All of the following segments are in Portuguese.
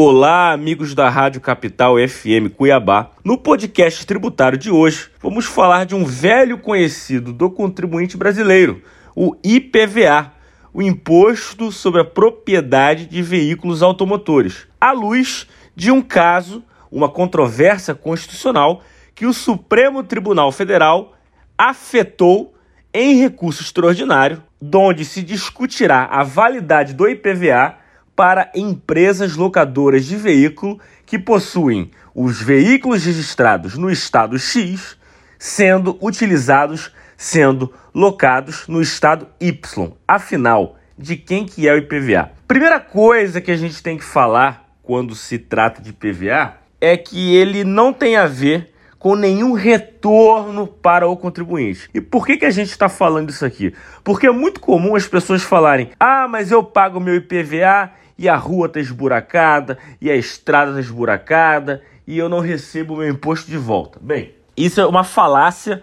Olá, amigos da Rádio Capital FM Cuiabá. No podcast tributário de hoje, vamos falar de um velho conhecido do contribuinte brasileiro, o IPVA, o Imposto sobre a Propriedade de Veículos Automotores, à luz de um caso, uma controvérsia constitucional que o Supremo Tribunal Federal afetou em recurso extraordinário, onde se discutirá a validade do IPVA para empresas locadoras de veículo que possuem os veículos registrados no estado X sendo utilizados, sendo locados no estado Y. Afinal, de quem que é o IPVA? Primeira coisa que a gente tem que falar quando se trata de IPVA é que ele não tem a ver com nenhum retorno para o contribuinte. E por que, que a gente está falando isso aqui? Porque é muito comum as pessoas falarem: ah, mas eu pago meu IPVA e a rua está esburacada, e a estrada está esburacada, e eu não recebo meu imposto de volta. Bem, isso é uma falácia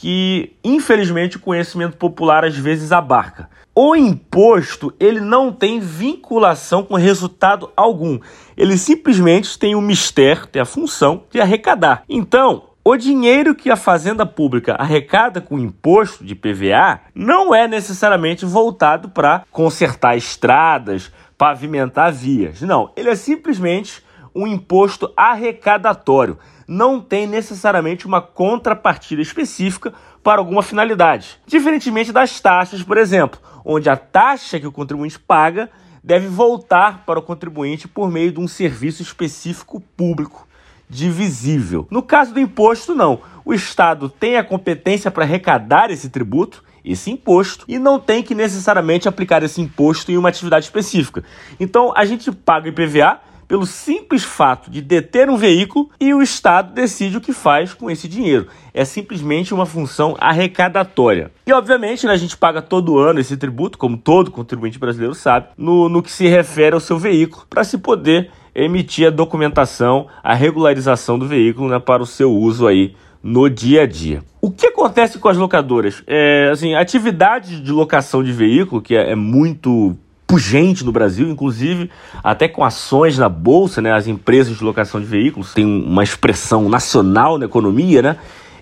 que, infelizmente, o conhecimento popular às vezes abarca. O imposto, ele não tem vinculação com resultado algum. Ele simplesmente tem o mistério, tem a função de arrecadar. Então, o dinheiro que a Fazenda Pública arrecada com imposto de PVA não é necessariamente voltado para consertar estradas, pavimentar vias. Não, ele é simplesmente um imposto arrecadatório. Não tem necessariamente uma contrapartida específica para alguma finalidade. Diferentemente das taxas, por exemplo, onde a taxa que o contribuinte paga deve voltar para o contribuinte por meio de um serviço específico público divisível. No caso do imposto, não. O Estado tem a competência para arrecadar esse tributo esse imposto e não tem que necessariamente aplicar esse imposto em uma atividade específica. Então a gente paga IPVA pelo simples fato de deter um veículo e o Estado decide o que faz com esse dinheiro. É simplesmente uma função arrecadatória. E, obviamente, né, a gente paga todo ano esse tributo, como todo contribuinte brasileiro sabe, no, no que se refere ao seu veículo, para se poder emitir a documentação, a regularização do veículo né, para o seu uso aí no dia a dia. O que acontece com as locadoras? É, assim, atividade de locação de veículo, que é, é muito pujante no Brasil, inclusive até com ações na bolsa, né? As empresas de locação de veículos têm uma expressão nacional na economia, né?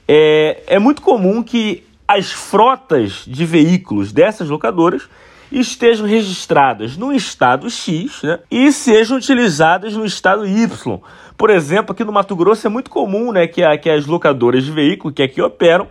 É, é muito comum que as frotas de veículos dessas locadoras estejam registradas no estado X né, e sejam utilizadas no estado Y. Por exemplo, aqui no Mato Grosso é muito comum né, que, a, que as locadoras de veículo que aqui operam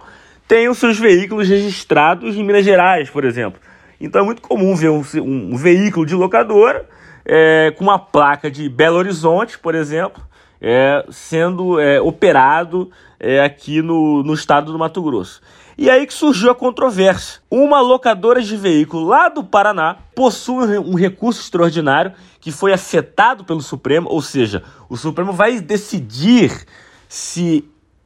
tenham seus veículos registrados em Minas Gerais, por exemplo. Então é muito comum ver um, um, veículo de locadora é, com uma placa de Belo Horizonte, por exemplo, é, sendo é, operado é, aqui no, no estado do Mato Grosso. E aí que surgiu a controvérsia. Uma locadora de veículo lá do Paraná possui um recurso extraordinário que foi afetado pelo Supremo, ou seja, o Supremo vai decidir se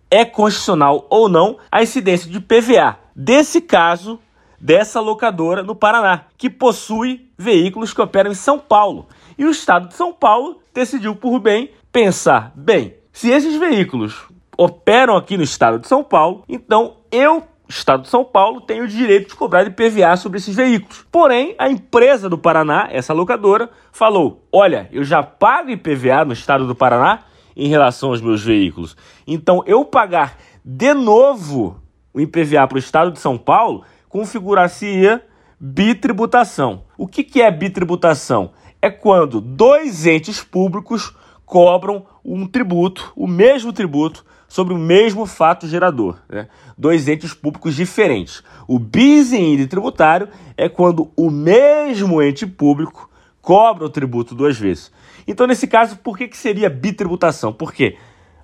é constitucional ou não a incidência de PVA. Desse caso, dessa locadora no Paraná, que possui veículos que operam em São Paulo. E o estado de São Paulo decidiu por bem pensar: bem, se esses veículos operam aqui no estado de São Paulo, então eu Estado de São Paulo tem o direito de cobrar IPVA sobre esses veículos. Porém, a empresa do Paraná, essa locadora, falou: olha, eu já pago IPVA no Estado do Paraná em relação aos meus veículos. Então, eu pagar de novo o IPVA para o Estado de São Paulo configurar-se bitributação. O que, que é bitributação? É quando dois entes públicos cobram um tributo, o mesmo tributo, sobre o mesmo fato gerador. Né? Dois entes públicos diferentes. O bis tributário é quando o mesmo ente público cobra o tributo duas vezes. Então, nesse caso, por que, que seria bitributação? Porque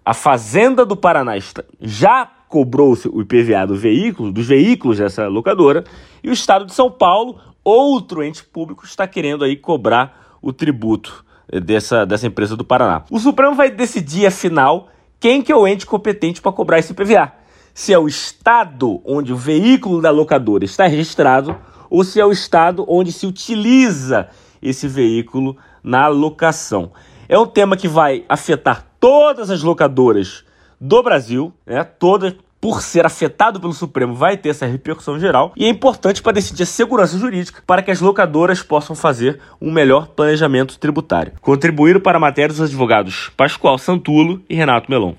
a Fazenda do Paraná já cobrou o IPVA do veículo, dos veículos dessa locadora, e o Estado de São Paulo, outro ente público, está querendo aí cobrar o tributo dessa, dessa empresa do Paraná. O Supremo vai decidir, afinal, quem que é o ente competente para cobrar esse IPVA? Se é o estado onde o veículo da locadora está registrado ou se é o estado onde se utiliza esse veículo na locação. É um tema que vai afetar todas as locadoras do Brasil, né? todas, por ser afetado pelo Supremo, vai ter essa repercussão geral e é importante para decidir a segurança jurídica para que as locadoras possam fazer um melhor planejamento tributário. Contribuíram para a matéria os advogados Pascoal Santulo e Renato Melon.